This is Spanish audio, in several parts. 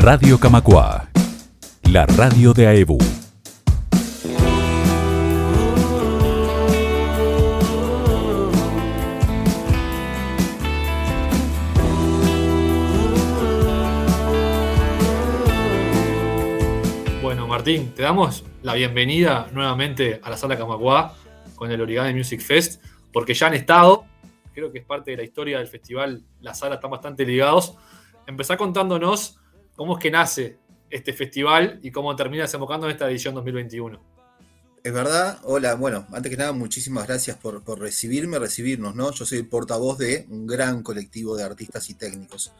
Radio Camacua, la radio de AEBU. Bueno, Martín, te damos la bienvenida nuevamente a la sala Camacuá con el Origami Music Fest, porque ya han estado, creo que es parte de la historia del festival, la sala están bastante ligados. Empezá contándonos cómo es que nace este festival y cómo termina desembocando en esta edición 2021. Es verdad, hola, bueno, antes que nada, muchísimas gracias por, recibirme, recibirnos, ¿no? Yo soy el portavoz de un gran colectivo de artistas y técnicos.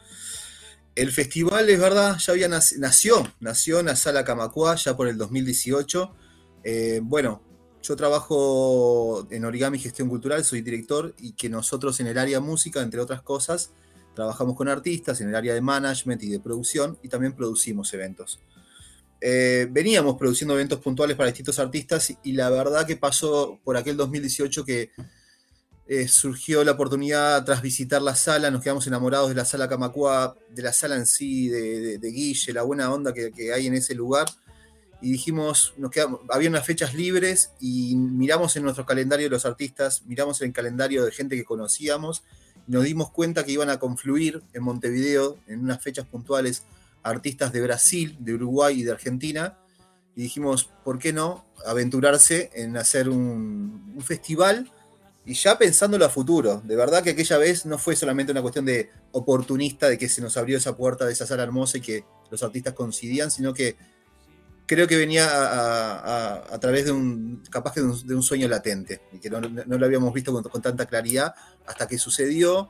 El festival, es verdad, ya había nac- nació, nació en la sala Camacuá ya por el 2018. Eh, bueno, yo trabajo en Origami Gestión Cultural, soy director y que nosotros en el área música, entre otras cosas, trabajamos con artistas en el área de management y de producción y también producimos eventos. Eh, veníamos produciendo eventos puntuales para distintos artistas y, la verdad que pasó por aquel 2018 que eh, surgió la oportunidad tras visitar la sala, nos quedamos enamorados de la sala Camacua, de la sala en sí, de, de- Guille, la buena onda que, hay en ese lugar. Y dijimos, nos quedamos, había unas fechas libres y miramos en nuestro calendario de los artistas, miramos en el calendario de gente que conocíamos nos dimos cuenta que iban a confluir en Montevideo en unas fechas puntuales artistas de Brasil, de Uruguay y de Argentina. Y dijimos, ¿por qué no aventurarse en hacer un, festival? Y ya pensándolo a futuro, de verdad que aquella vez no fue solamente una cuestión de oportunista, de que se nos abrió esa puerta de esa sala hermosa y que los artistas coincidían, sino que creo que venía a, a- a través de un, capaz que de un, de un sueño latente, y que no, no lo habíamos visto con, con tanta claridad hasta que sucedió.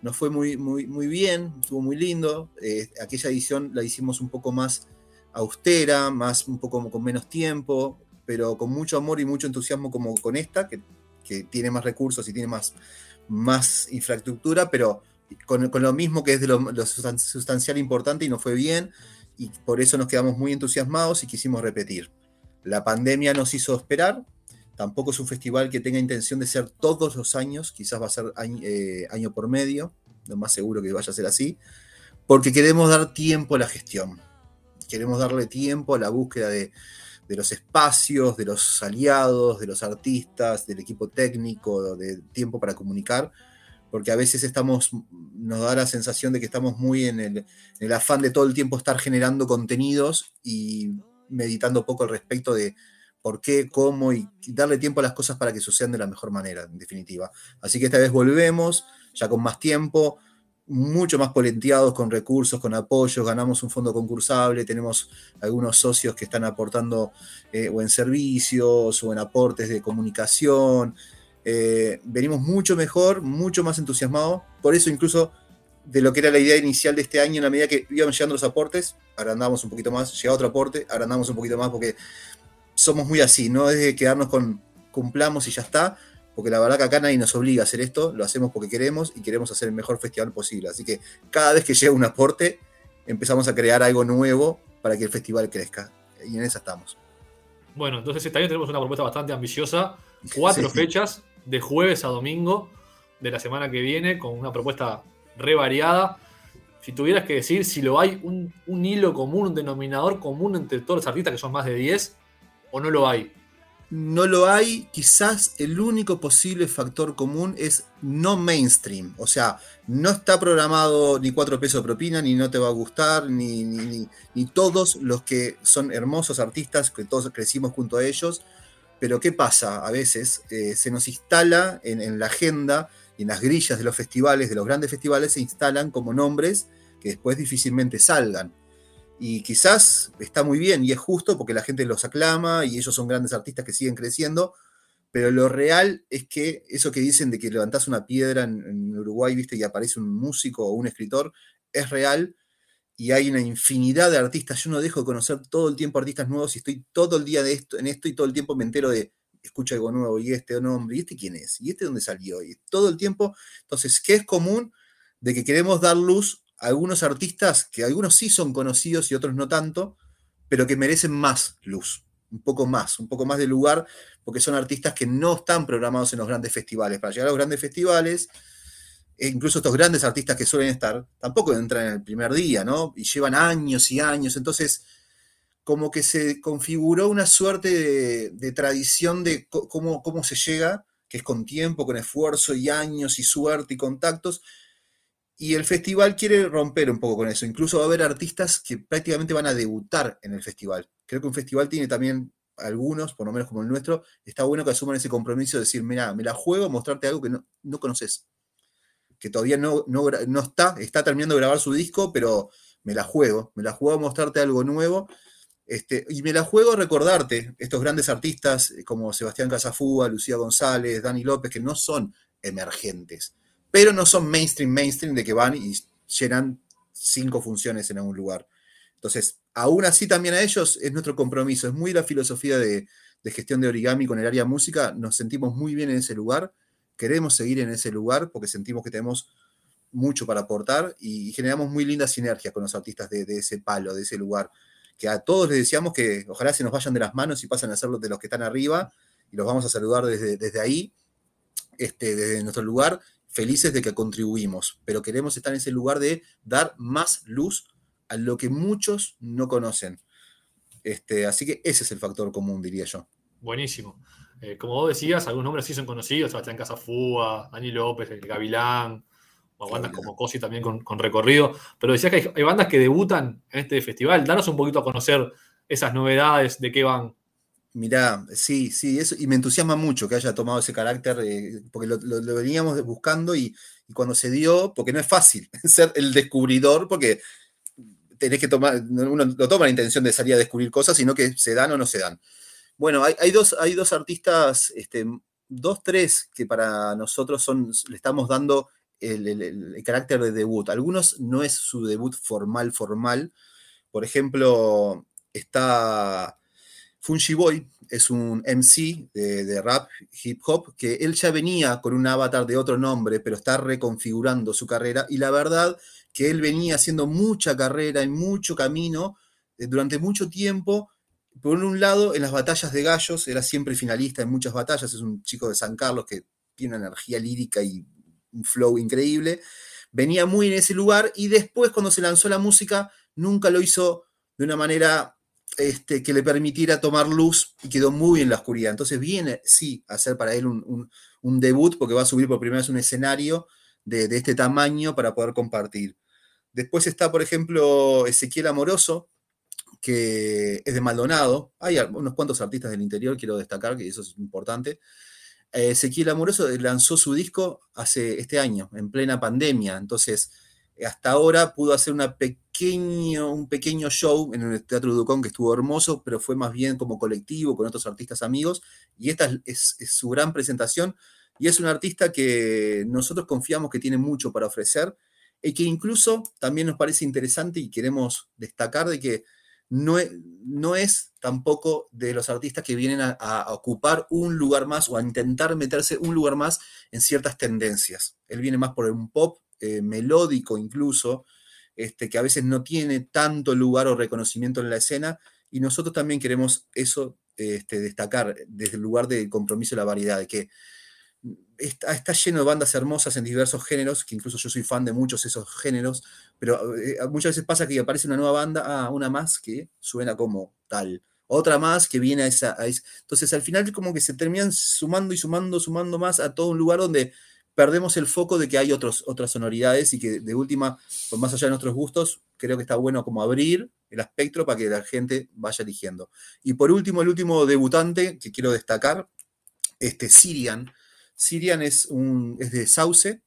Nos fue muy, muy, muy bien, estuvo muy lindo. Eh, aquella edición la hicimos un poco más austera, más un poco con menos tiempo, pero con mucho amor y mucho entusiasmo como con esta, que, que tiene más recursos y tiene más, más infraestructura, pero con, con lo mismo que es de lo, lo sustan- sustancial importante y nos fue bien, y por eso nos quedamos muy entusiasmados y quisimos repetir. La pandemia nos hizo esperar, tampoco es un festival que tenga intención de ser todos los años, quizás va a ser año, eh, año por medio, lo más seguro que vaya a ser así, porque queremos dar tiempo a la gestión, queremos darle tiempo a la búsqueda de, de los espacios, de los aliados, de los artistas, del equipo técnico, de tiempo para comunicar, porque a veces estamos, nos da la sensación de que estamos muy en el, afán de todo el tiempo estar generando contenidos y meditando poco al respecto de por qué, cómo y darle tiempo a las cosas para que sucedan de la mejor manera, en definitiva. Así que esta vez volvemos, ya con más tiempo, mucho más polenteados con recursos, con apoyos, ganamos un fondo concursable, tenemos algunos socios que están aportando eh, servicios o en aportes de comunicación. Eh, venimos mucho mejor, mucho más entusiasmados, por eso incluso de lo que era la idea inicial de este año, en la medida que iban llegando los aportes, agrandamos un poquito más, llega otro aporte, agrandamos un poquito más, porque somos muy así, no es de quedarnos con cumplamos y ya está, porque la verdad que acá nadie nos obliga a hacer esto, lo hacemos porque queremos y queremos hacer el mejor festival posible. Así que cada vez que llega un aporte, empezamos a crear algo nuevo para que el festival crezca. Y en esa estamos. Bueno, entonces este año tenemos una propuesta bastante ambiciosa, cuatro Sí. fechas de jueves a domingo de la semana que viene, con una propuesta re variada. Si tuvieras que decir si lo hay un, un hilo común, un denominador común entre todos los artistas, que son más de 10, o no lo hay. No lo hay, quizás el único posible factor común es no mainstream. O sea, no está programado ni cuatro pesos de propina, ni no te va a gustar, ni, ni, todos los que son hermosos artistas, que todos crecimos junto a ellos. Pero ¿qué pasa? A veces eh, se nos instala en, en la agenda y en las grillas de los festivales, de los grandes festivales, se instalan como nombres que después difícilmente salgan. Y quizás está muy bien y es justo porque la gente los aclama y ellos son grandes artistas que siguen creciendo, pero lo real es que eso que dicen de que levantás una piedra en, en Uruguay, viste, y aparece un músico o un escritor, es real y hay una infinidad de artistas. Yo no dejo de conocer todo el tiempo artistas nuevos y estoy todo el día de esto, en esto y todo el tiempo me entero de, escucho algo nuevo y este nombre, y este quién es, y este dónde salió, y todo el tiempo. Entonces, ¿qué es común? De que queremos dar luz a algunos artistas que algunos sí son conocidos y otros no tanto, pero que merecen más luz, un poco más, un poco más de lugar, porque son artistas que no están programados en los grandes festivales. Para llegar a los grandes festivales e incluso estos grandes artistas que suelen estar, tampoco entran en el primer día, ¿no? Y llevan años y años, entonces como que se configuró una suerte de, tradición de cómo, cómo se llega, que es con tiempo, con esfuerzo y años y suerte y contactos, y el festival quiere romper un poco con eso. Incluso va a haber artistas que prácticamente van a debutar en el festival. Creo que un festival tiene también algunos, por lo menos como el nuestro, está bueno que asuman ese compromiso de decir, mira, me la juego, mostrarte algo que no, no conoces que todavía no, no, está, está terminando de grabar su disco, pero me la juego, me la juego a mostrarte algo nuevo. Este, y me la juego recordarte estos grandes artistas eh, como Sebastián Casafúa, Lucía González, Dani López, que no son emergentes, pero no son mainstream, mainstream de que van y llenan cinco funciones en algún lugar. Entonces, aún así también a ellos es nuestro compromiso, es muy la filosofía de, gestión de origami con el área música, nos sentimos muy bien en ese lugar queremos seguir en ese lugar porque sentimos que tenemos mucho para aportar y generamos muy linda sinergia con los artistas de, ese palo, de ese lugar, que a todos les decíamos que ojalá se nos vayan de las manos y pasen a ser de los que están arriba y los vamos a saludar desde, desde ahí, este, desde nuestro lugar, felices de que contribuimos, pero queremos estar en ese lugar de dar más luz a lo que muchos no conocen. Este, así que ese es el factor común, diría yo. Buenísimo. Eh, como vos decías, algunos nombres sí son conocidos, Sebastián Casafúa, Dani López, el Gavilán, o bandas como Cosi también con, recorrido. Pero decías que hay, bandas que debutan en este festival. Danos un poquito a conocer esas novedades, de qué van. Mirá, sí, sí, eso, y me entusiasma mucho que haya tomado ese carácter, eh, porque lo, veníamos buscando y, cuando se dio, porque no es fácil ser el descubridor, porque tenés que tomar, uno no toma la intención de salir a descubrir cosas, sino que se dan o no se dan. Bueno, hay, dos, hay dos artistas, este, dos, tres, que para nosotros son, le estamos dando el, carácter de debut. Algunos no es su debut formal, formal. Por ejemplo, está Fungi Boy, es un MC de, rap, hip hop, que él ya venía con un avatar de otro nombre, pero está reconfigurando su carrera. Y la verdad que él venía haciendo mucha carrera y mucho camino eh, durante mucho tiempo por un lado, en las batallas de gallos, era siempre finalista en muchas batallas, es un chico de San Carlos que tiene energía lírica y un flow increíble. Venía muy en ese lugar y después cuando se lanzó la música, nunca lo hizo de una manera este, que le permitiera tomar luz y quedó muy en la oscuridad. Entonces viene, sí, a ser para él un, debut porque va a subir por primera vez un escenario de, de este tamaño para poder compartir. Después está, por ejemplo, Ezequiel Amoroso, que es de Maldonado. Hay unos cuantos artistas del interior, quiero destacar, que eso es importante. Eh, Ezequiel Amoroso lanzó su disco hace este año, en plena pandemia. Entonces, hasta ahora pudo hacer una pequeño, un pequeño show en el Teatro Ducón que estuvo hermoso, pero fue más bien como colectivo con otros artistas amigos. Y esta es, es su gran presentación. Y es un artista que nosotros confiamos que tiene mucho para ofrecer y que incluso también nos parece interesante y queremos destacar de que no es, tampoco de los artistas que vienen a, ocupar un lugar más o a intentar meterse un lugar más en ciertas tendencias. Él viene más por un pop eh, melódico incluso, este, que a veces no tiene tanto lugar o reconocimiento en la escena, y nosotros también queremos eso este, destacar desde el lugar de compromiso y la variedad, de que está, lleno de bandas hermosas en diversos géneros, que incluso yo soy fan de muchos de esos géneros, pero eh, muchas veces pasa que aparece una nueva banda, ah, una más que suena como tal, otra más que viene a esa, Entonces al final como que se terminan sumando y sumando, sumando más a todo un lugar donde perdemos el foco de que hay otros, otras sonoridades y que de última, pues más allá de nuestros gustos, creo que está bueno como abrir el espectro para que la gente vaya eligiendo. Y por último, el último debutante que quiero destacar, este Sirian, Sirian es, un, de Sauce,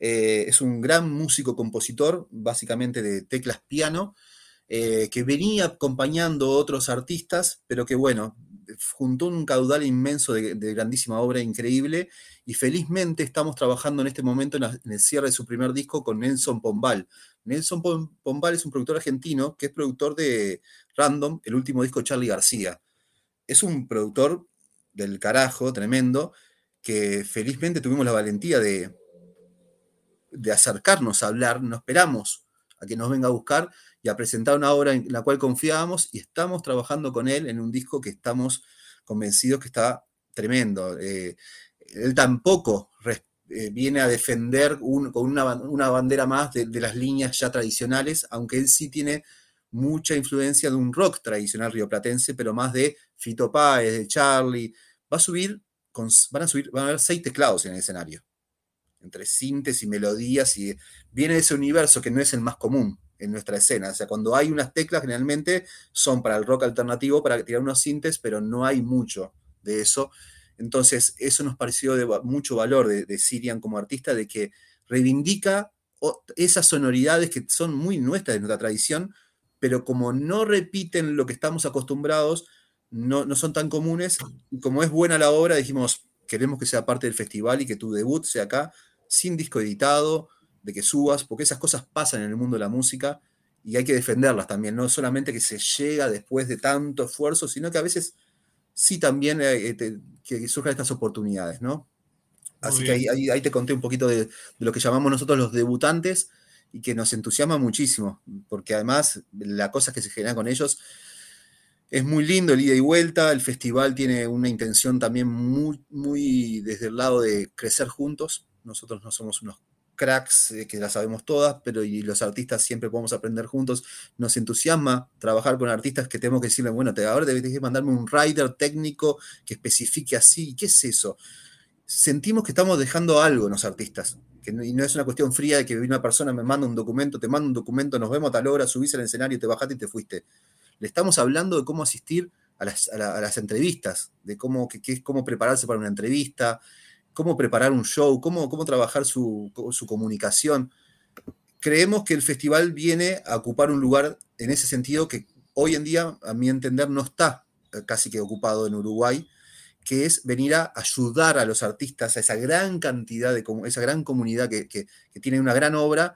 eh, es un gran músico compositor, básicamente de teclas piano, eh, que venía acompañando a otros artistas, pero que bueno, juntó un caudal inmenso de, grandísima obra increíble y felizmente estamos trabajando en este momento en, el cierre de su primer disco con Nelson Pombal. Nelson Pombal es un productor argentino que es productor de Random, el último disco Charlie García. Es un productor del carajo, tremendo, que felizmente tuvimos la valentía de, de acercarnos a hablar, no esperamos a que nos venga a buscar y a presentar una obra en la cual confiábamos y estamos trabajando con él en un disco que estamos convencidos que está tremendo. Eh, él tampoco eh, viene a defender con una, bandera más de, las líneas ya tradicionales, aunque él sí tiene mucha influencia de un rock tradicional rioplatense, pero más de Fito Páez, de Charlie. Va a subir, van a subir, van a haber seis teclados en el escenario, entre sintes y melodías, y viene de ese universo que no es el más común en nuestra escena. O sea, cuando hay unas teclas, generalmente son para el rock alternativo, para tirar unos sintes, pero no hay mucho de eso. Entonces, eso nos pareció de mucho valor de, Sirian como artista, de que reivindica esas sonoridades que son muy nuestras de nuestra tradición, pero como no repiten lo que estamos acostumbrados, no, son tan comunes. Como es buena la obra, dijimos, queremos que sea parte del festival y que tu debut sea acá, sin disco editado, de que subas, porque esas cosas pasan en el mundo de la música y hay que defenderlas también, no solamente que se llega después de tanto esfuerzo, sino que a veces sí también eh, eh, que surjan estas oportunidades, ¿no? Así que ahí, te conté un poquito de, lo que llamamos nosotros los debutantes y que nos entusiasma muchísimo, porque además la cosa que se genera con ellos es muy lindo el ida y vuelta, el festival tiene una intención también muy, muy desde el lado de crecer juntos, nosotros no somos unos cracks eh, que las sabemos todas, pero y los artistas siempre podemos aprender juntos. Nos entusiasma trabajar con artistas que tenemos que decirle, bueno, te, ahora debes mandarme un writer técnico que especifique así. ¿Qué es eso? Sentimos que estamos dejando algo en los artistas. Que no, y no es una cuestión fría de que una persona me manda un documento, te manda un documento, nos vemos a tal hora, subís al escenario, te bajaste y te fuiste. Le estamos hablando de cómo asistir a las, entrevistas, de cómo, cómo prepararse para una entrevista, cómo preparar un show, cómo, cómo trabajar su, comunicación. Creemos que el festival viene a ocupar un lugar en ese sentido que hoy en día, a mi entender, no está eh, casi que ocupado en Uruguay, que es venir a ayudar a los artistas, a esa gran cantidad de, esa gran comunidad que, tiene una gran obra,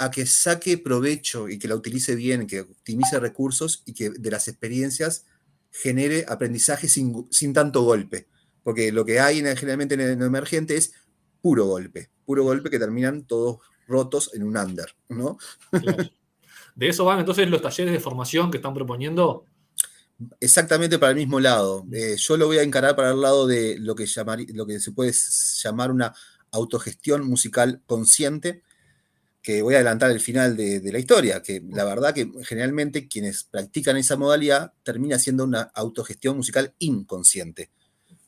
a que saque provecho y que la utilice bien, que optimice recursos y que de las experiencias genere aprendizaje sin, sin tanto golpe porque lo que hay generalmente en el emergente es puro golpe, puro golpe que terminan todos rotos en un under, ¿no? De eso van entonces los talleres de formación que están proponiendo. Exactamente para el mismo lado. Eh, yo lo voy a encarar para el lado de lo que, lo que se puede llamar una autogestión musical consciente, que voy a adelantar el final de, de, la historia, que la verdad que generalmente quienes practican esa modalidad termina siendo una autogestión musical inconsciente.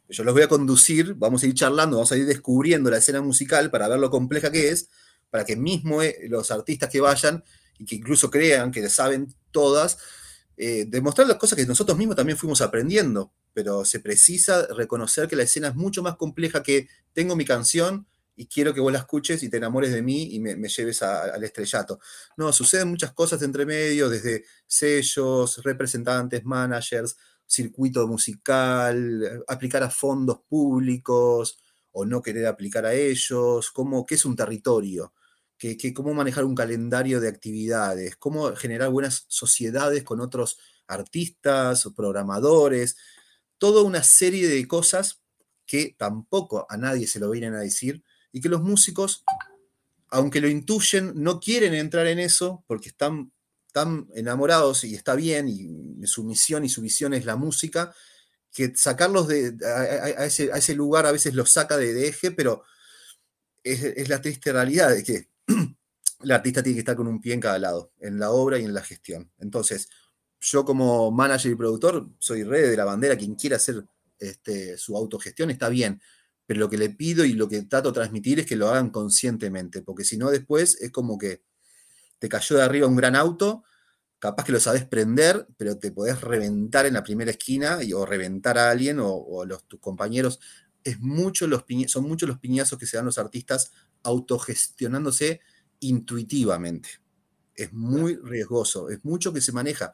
Yo los voy a conducir, vamos a ir charlando, vamos a ir descubriendo la escena musical para ver lo compleja que es, para que mismo eh, los artistas que vayan y que incluso crean que saben todas, eh, demostrar las cosas que nosotros mismos también fuimos aprendiendo, pero se precisa reconocer que la escena es mucho más compleja que tengo mi canción y quiero que vos la escuches y te enamores de mí y me, lleves al estrellato. No, suceden muchas cosas entre medio, desde sellos, representantes, managers, circuito musical, aplicar a fondos públicos o no querer aplicar a ellos, cómo, qué es un territorio, que, cómo manejar un calendario de actividades, cómo generar buenas sociedades con otros artistas o programadores, toda una serie de cosas que tampoco a nadie se lo vienen a decir y que los músicos, aunque lo intuyen, no quieren entrar en eso porque están están enamorados y está bien, y su misión y su visión es la música, que sacarlos de, a, ese, lugar a veces los saca de, eje, pero es, la triste realidad de que el artista tiene que estar con un pie en cada lado, en la obra y en la gestión. Entonces, yo como manager y productor soy rey de la bandera, quien quiera hacer este, su autogestión está bien, pero lo que le pido y lo que trato de transmitir es que lo hagan conscientemente, porque si no después es como que te cayó de arriba un gran auto, capaz que lo sabes prender, pero te podés reventar en la primera esquina o reventar a alguien o, los, tus compañeros. Es mucho los son muchos los piñazos que se dan los artistas autogestionándose intuitivamente. Es muy riesgoso, es mucho que se maneja.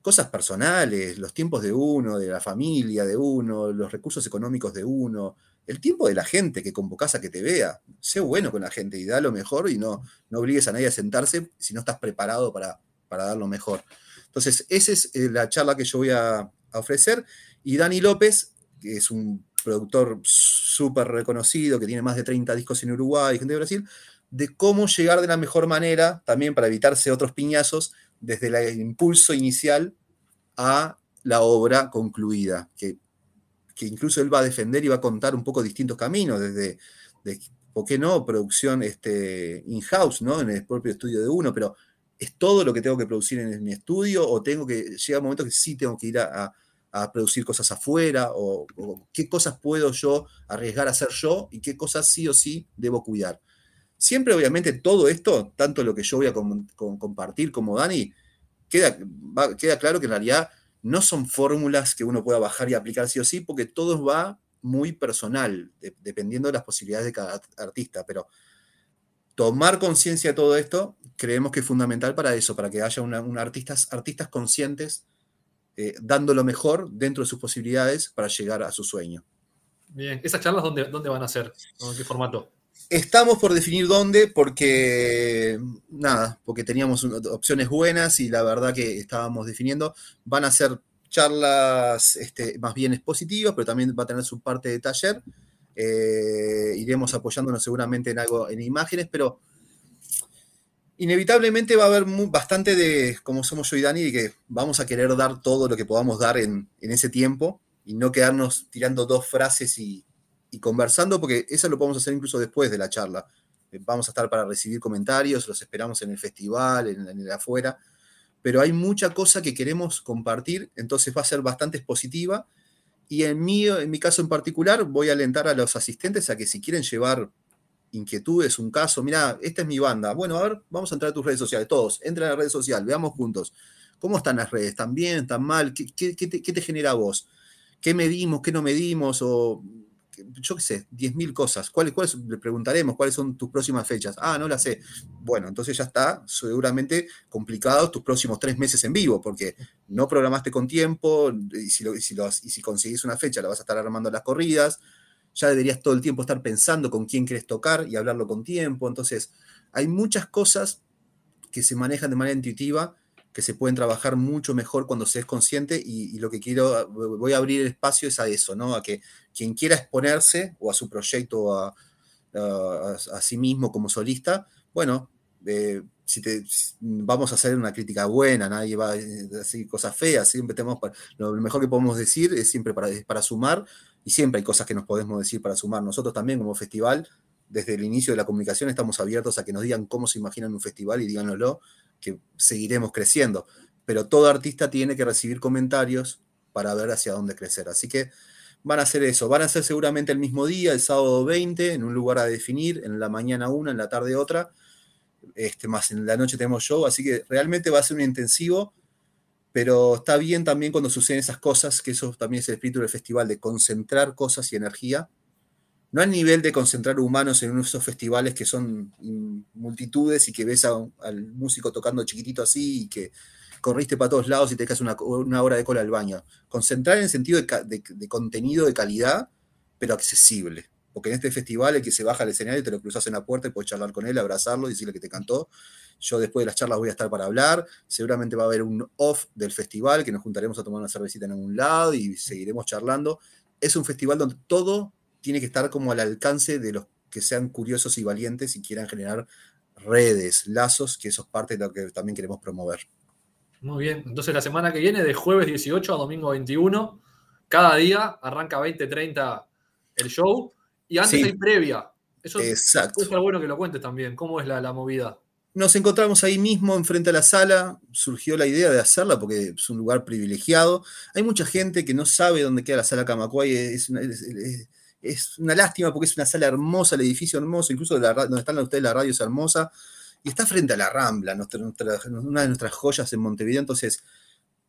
Cosas personales, los tiempos de uno, de la familia de uno, los recursos económicos de uno, el tiempo de la gente que convocas a que te vea. Sé bueno con la gente y da lo mejor y no, no obligues a nadie a sentarse si no estás preparado para, para dar lo mejor. Entonces, esa es eh, la charla que yo voy a, ofrecer. Y Dani López, que es un productor súper reconocido, que tiene más de 30 discos en Uruguay, gente de Brasil, de cómo llegar de la mejor manera, también para evitarse otros piñazos, desde el impulso inicial a la obra concluida, que que incluso él va a defender y va a contar un poco distintos caminos, desde ¿por qué no? Producción este, in-house, ¿no? En el propio estudio de uno, pero ¿es todo lo que tengo que producir en mi estudio o tengo que, llega un momento que sí tengo que ir a, producir cosas afuera o, qué cosas puedo yo arriesgar a hacer yo y qué cosas sí o sí debo cuidar? Siempre, obviamente, todo esto, tanto lo que yo voy a compartir como Dani, queda, queda claro que en realidad no son fórmulas que uno pueda bajar y aplicar sí o sí, porque todo va muy personal, dependiendo de las posibilidades de cada artista, pero tomar conciencia de todo esto creemos que es fundamental para eso, para que haya una, artistas, artistas conscientes eh, dando lo mejor dentro de sus posibilidades para llegar a su sueño. Bien, ¿esas charlas dónde, dónde van a ser? ¿En qué formato? Estamos por definir dónde, porque nada, porque teníamos opciones buenas y la verdad que estábamos definiendo. Van a ser charlas este, más bien expositivas, pero también va a tener su parte de taller. Eh, iremos apoyándonos seguramente en algo en imágenes, pero inevitablemente va a haber bastante de, como somos yo y Dani, que vamos a querer dar todo lo que podamos dar en, en ese tiempo y no quedarnos tirando dos frases y, y conversando, porque eso lo podemos hacer incluso después de la charla. Eh, vamos a estar para recibir comentarios, los esperamos en el festival, en, el afuera, pero hay mucha cosa que queremos compartir, entonces va a ser bastante expositiva. Y en mi, en mi caso en particular, voy a alentar a los asistentes a que si quieren llevar inquietudes, un caso, mira, esta es mi banda. Bueno, a ver, vamos a entrar a tus redes sociales, todos, entren a la red social, veamos juntos. ¿Cómo están las redes? ¿Están bien? ¿Están mal? ¿Qué, qué, te, genera a vos? ¿Qué medimos? ¿Qué no medimos? Yo qué sé, 10.000 cosas. ¿Cuáles, ¿Cuáles? Le preguntaremos cuáles son tus próximas fechas. Ah, no las sé. Bueno, entonces ya está seguramente complicado tus próximos tres meses en vivo, porque no programaste con tiempo y si, y si, conseguís una fecha la vas a estar armando las corridas. Ya deberías todo el tiempo estar pensando con quién quieres tocar y hablarlo con tiempo. Entonces, hay muchas cosas que se manejan de manera intuitiva que se pueden trabajar mucho mejor cuando se es consciente y, lo que quiero, voy a abrir el espacio es a eso, ¿no? A que quien quiera exponerse o a su proyecto a, a, sí mismo como solista, bueno, eh, si te, vamos a hacer una crítica buena, nadie va a decir cosas feas, siempre tenemos, lo mejor que podemos decir es siempre para, para sumar y siempre hay cosas que nos podemos decir para sumar. Nosotros también como festival, desde el inicio de la comunicación estamos abiertos a que nos digan cómo se imaginan un festival y díganoslo que seguiremos creciendo. Pero todo artista tiene que recibir comentarios para ver hacia dónde crecer. Así que van a hacer eso. Van a ser seguramente el mismo día, el sábado 20, en un lugar a definir, en la mañana una, en la tarde otra. Este, más en la noche tenemos show, así que realmente va a ser un intensivo, pero está bien también cuando suceden esas cosas, que eso también es el espíritu del festival, de concentrar cosas y energía no al nivel de concentrar humanos en esos festivales que son multitudes y que ves al músico tocando chiquitito así y que corriste para todos lados y te una, una hora de cola al baño. Concentrar en el sentido de, contenido de calidad, pero accesible. Porque en este festival el que se baja al escenario y te lo cruzas en la puerta y puedes charlar con él, abrazarlo y decirle que te cantó. Yo después de las charlas voy a estar para hablar. Seguramente va a haber un off del festival que nos juntaremos a tomar una cervecita en algún lado y seguiremos charlando. Es un festival donde todo tiene que estar como al alcance de los que sean curiosos y valientes y quieran generar redes, lazos, que eso es parte de lo que también queremos promover. Muy bien, entonces la semana que viene, de jueves 18 a domingo 21, cada día arranca 20-30 el show y antes hay previa. Eso Exacto. es bueno que lo cuentes también, cómo es la, la movida. Nos encontramos ahí mismo, enfrente a la sala. Surgió la idea de hacerla porque es un lugar privilegiado. Hay mucha gente que no sabe dónde queda la sala Camacuay. Es, es, es una lástima porque es una sala hermosa, el edificio hermoso, incluso donde están ustedes la radio es hermosa, y está frente a la Rambla, una de nuestras joyas en Montevideo. Entonces,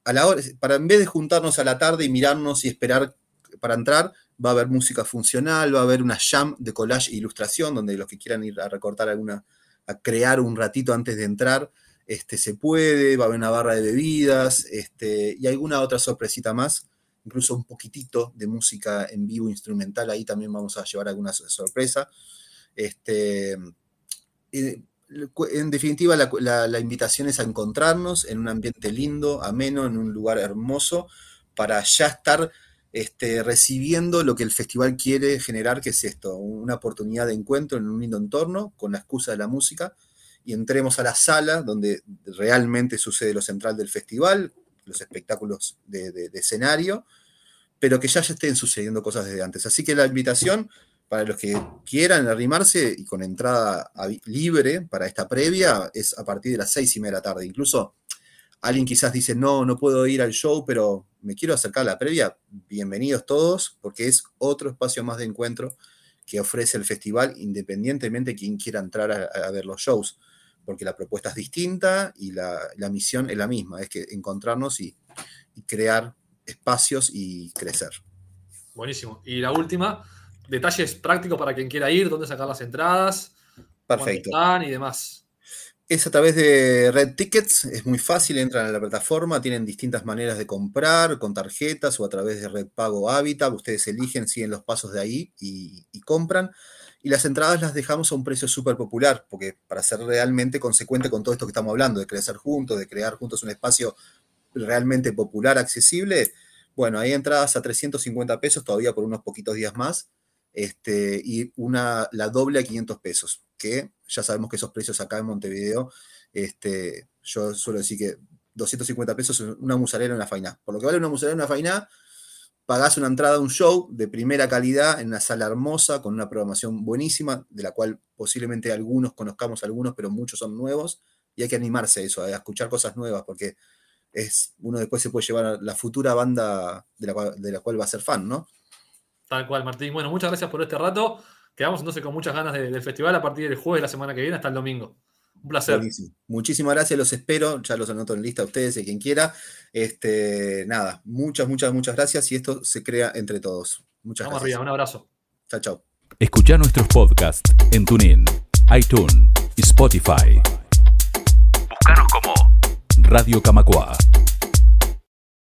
a la hora, para en vez de juntarnos a la tarde y mirarnos y esperar para entrar, va a haber música funcional, va a haber una jam de collage e ilustración, donde los que quieran ir a recortar alguna, a crear un ratito antes de entrar, este, se puede, va a haber una barra de bebidas, este, y alguna otra sorpresita más incluso un poquitito de música en vivo instrumental, ahí también vamos a llevar alguna sorpresa. Este, en definitiva, la, invitación es a encontrarnos en un ambiente lindo, ameno, en un lugar hermoso, para ya estar este, recibiendo lo que el festival quiere generar, que es esto, una oportunidad de encuentro en un lindo entorno, con la excusa de la música, y entremos a la sala donde realmente sucede lo central del festival, los espectáculos de, escenario, pero que ya, ya estén sucediendo cosas desde antes. Así que la invitación para los que quieran arrimarse y con entrada libre para esta previa, es a partir de las seis y media de la tarde. Incluso alguien quizás dice, no, no puedo ir al show, pero me quiero acercar a la previa. Bienvenidos todos, porque es otro espacio más de encuentro que ofrece el festival, independientemente de quien quiera entrar a, ver los shows, porque la propuesta es distinta y la, misión es la misma, es que encontrarnos y, crear espacios y crecer. Buenísimo. Y la última, detalles prácticos para quien quiera ir, dónde sacar las entradas, Perfecto. están y demás. Es a través de Red Tickets, es muy fácil, entran a la plataforma, tienen distintas maneras de comprar, con tarjetas o a través de Red Pago Habitat, ustedes eligen, siguen los pasos de ahí y, compran. Y las entradas las dejamos a un precio súper popular, porque para ser realmente consecuente con todo esto que estamos hablando, de crecer juntos, de crear juntos un espacio realmente popular, accesible, bueno, hay entradas a 350 pesos todavía por unos poquitos días más, este, y una, la doble a 500 pesos, que ya sabemos que esos precios acá en Montevideo, este, yo suelo decir que 250 pesos es una musarela en una faina. Por lo que vale una musarela en una faina, pagás una entrada a un show de primera calidad en una sala hermosa, con una programación buenísima, de la cual posiblemente algunos conozcamos algunos, pero muchos son nuevos, y hay que animarse a eso, a escuchar cosas nuevas, porque es, uno después se puede llevar a la futura banda de la, cual, de la cual va a ser fan, ¿no? Tal cual, Martín. Bueno, muchas gracias por este rato. Quedamos entonces con muchas ganas del festival a partir del jueves de la semana que viene hasta el domingo. Un placer. Muchísimas gracias, los espero, ya los anoto en lista a ustedes y quien quiera. Este, nada, muchas, muchas, muchas gracias y esto se crea entre todos. Muchas Vamos gracias. arriba, un abrazo. Chao, chao. Escucha nuestros podcasts en TuneIn, iTunes y Spotify. Radio Camacua.